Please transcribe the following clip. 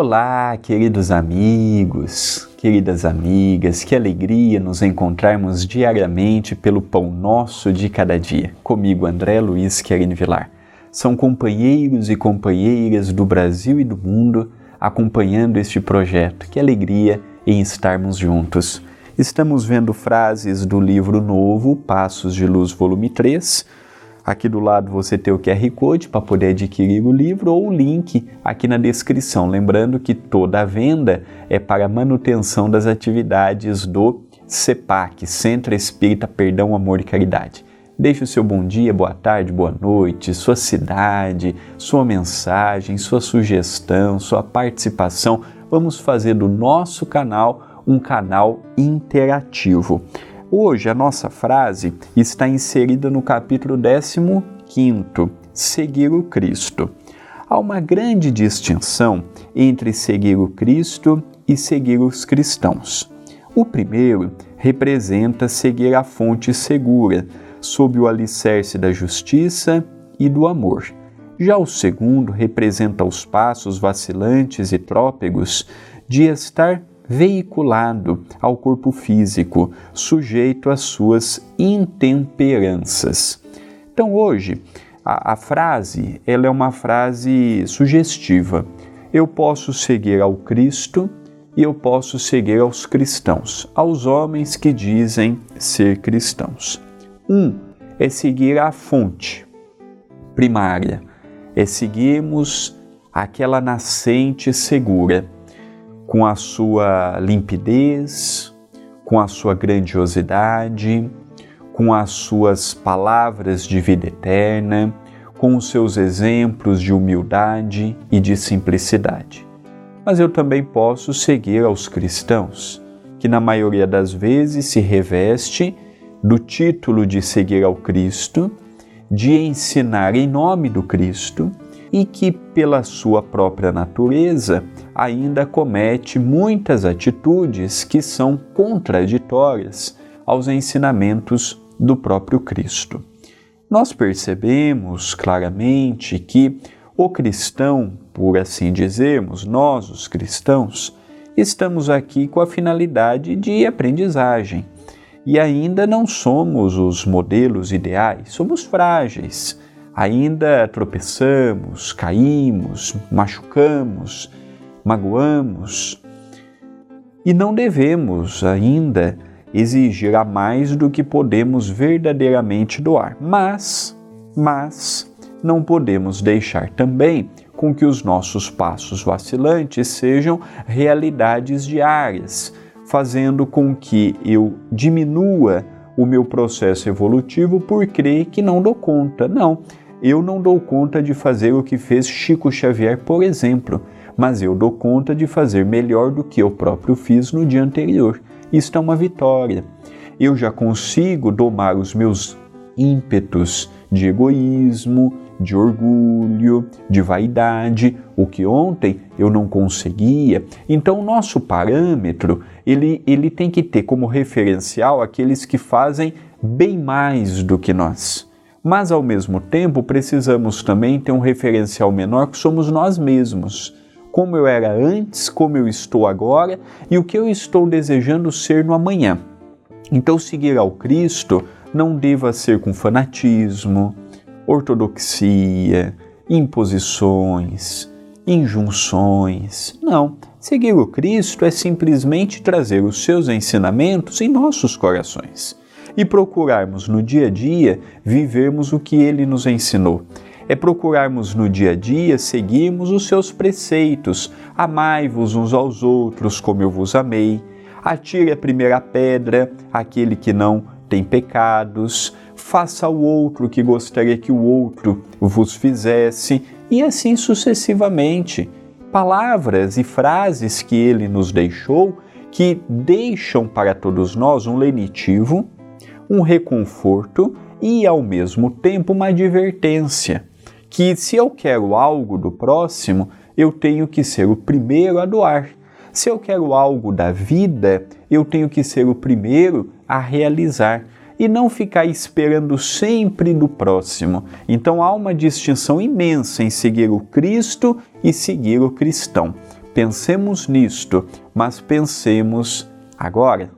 Olá, queridos amigos, queridas amigas, que alegria nos encontrarmos diariamente pelo pão nosso de cada dia. Comigo, André Luiz Querine Vilar. São companheiros e companheiras do Brasil e do mundo acompanhando este projeto. Que alegria em estarmos juntos. Estamos vendo frases do livro novo, Passos de Luz, volume 3 Aqui do lado você tem o QR Code para poder adquirir o livro ou o link aqui na descrição. Lembrando que toda a venda é para manutenção das atividades do CEPAC, Centro Espírita Perdão, Amor e Caridade. Deixe o seu bom dia, boa tarde, boa noite, sua cidade, sua mensagem, sua sugestão, sua participação. Vamos fazer do nosso canal um canal interativo. Hoje a nossa frase está inserida no capítulo 15, Seguir o Cristo. Há uma grande distinção entre seguir o Cristo e seguir os cristãos. O primeiro representa seguir a fonte segura, sob o alicerce da justiça e do amor. Já o segundo representa os passos vacilantes e trópegos de estar veiculado ao corpo físico, sujeito às suas intemperanças. Então hoje a, a frase ela é uma frase sugestiva. Eu posso seguir ao Cristo e eu posso seguir aos cristãos, aos homens que dizem ser cristãos. Um é seguir a fonte primária, é seguirmos aquela nascente segura com a sua limpidez, com a sua grandiosidade, com as suas palavras de vida eterna, com os seus exemplos de humildade e de simplicidade. Mas eu também posso seguir aos cristãos, que na maioria das vezes se reveste do título de seguir ao Cristo, de ensinar em nome do Cristo e que, pela sua própria natureza, ainda comete muitas atitudes que são contraditórias aos ensinamentos do próprio Cristo. Nós percebemos claramente que o cristão, por assim dizermos, nós, os cristãos, estamos aqui com a finalidade de aprendizagem e ainda não somos os modelos ideais, somos frágeis ainda tropeçamos, caímos, machucamos, magoamos. E não devemos ainda exigir a mais do que podemos verdadeiramente doar. Mas, mas, não podemos deixar também com que os nossos passos vacilantes sejam realidades diárias, fazendo com que eu diminua o meu processo evolutivo por crer que não dou conta. Não, eu não dou conta de fazer o que fez Chico Xavier, por exemplo, mas eu dou conta de fazer melhor do que eu próprio fiz no dia anterior. Isto é uma vitória. Eu já consigo domar os meus ímpetos de egoísmo, de orgulho, de vaidade, o que ontem eu não conseguia. Então, o nosso parâmetro, ele, ele tem que ter como referencial aqueles que fazem bem mais do que nós mas ao mesmo tempo precisamos também ter um referencial menor que somos nós mesmos. Como eu era antes, como eu estou agora e o que eu estou desejando ser no amanhã. Então, seguir ao Cristo não deva ser com fanatismo, ortodoxia, imposições, injunções. Não. Seguir o Cristo é simplesmente trazer os seus ensinamentos em nossos corações e procurarmos no dia a dia vivermos o que ele nos ensinou. É procurarmos no dia a dia seguirmos os seus preceitos. Amai-vos uns aos outros como eu vos amei. Atire a primeira pedra aquele que não tem pecados. Faça ao outro que gostaria que o outro vos fizesse. E assim sucessivamente. Palavras e frases que ele nos deixou que deixam para todos nós um lenitivo um reconforto e, ao mesmo tempo, uma advertência que, se eu quero algo do próximo, eu tenho que ser o primeiro a doar. Se eu quero algo da vida, eu tenho que ser o primeiro a realizar e não ficar esperando sempre do próximo. Então há uma distinção imensa em seguir o Cristo e seguir o cristão. pensemos nisto, mas pensemos agora.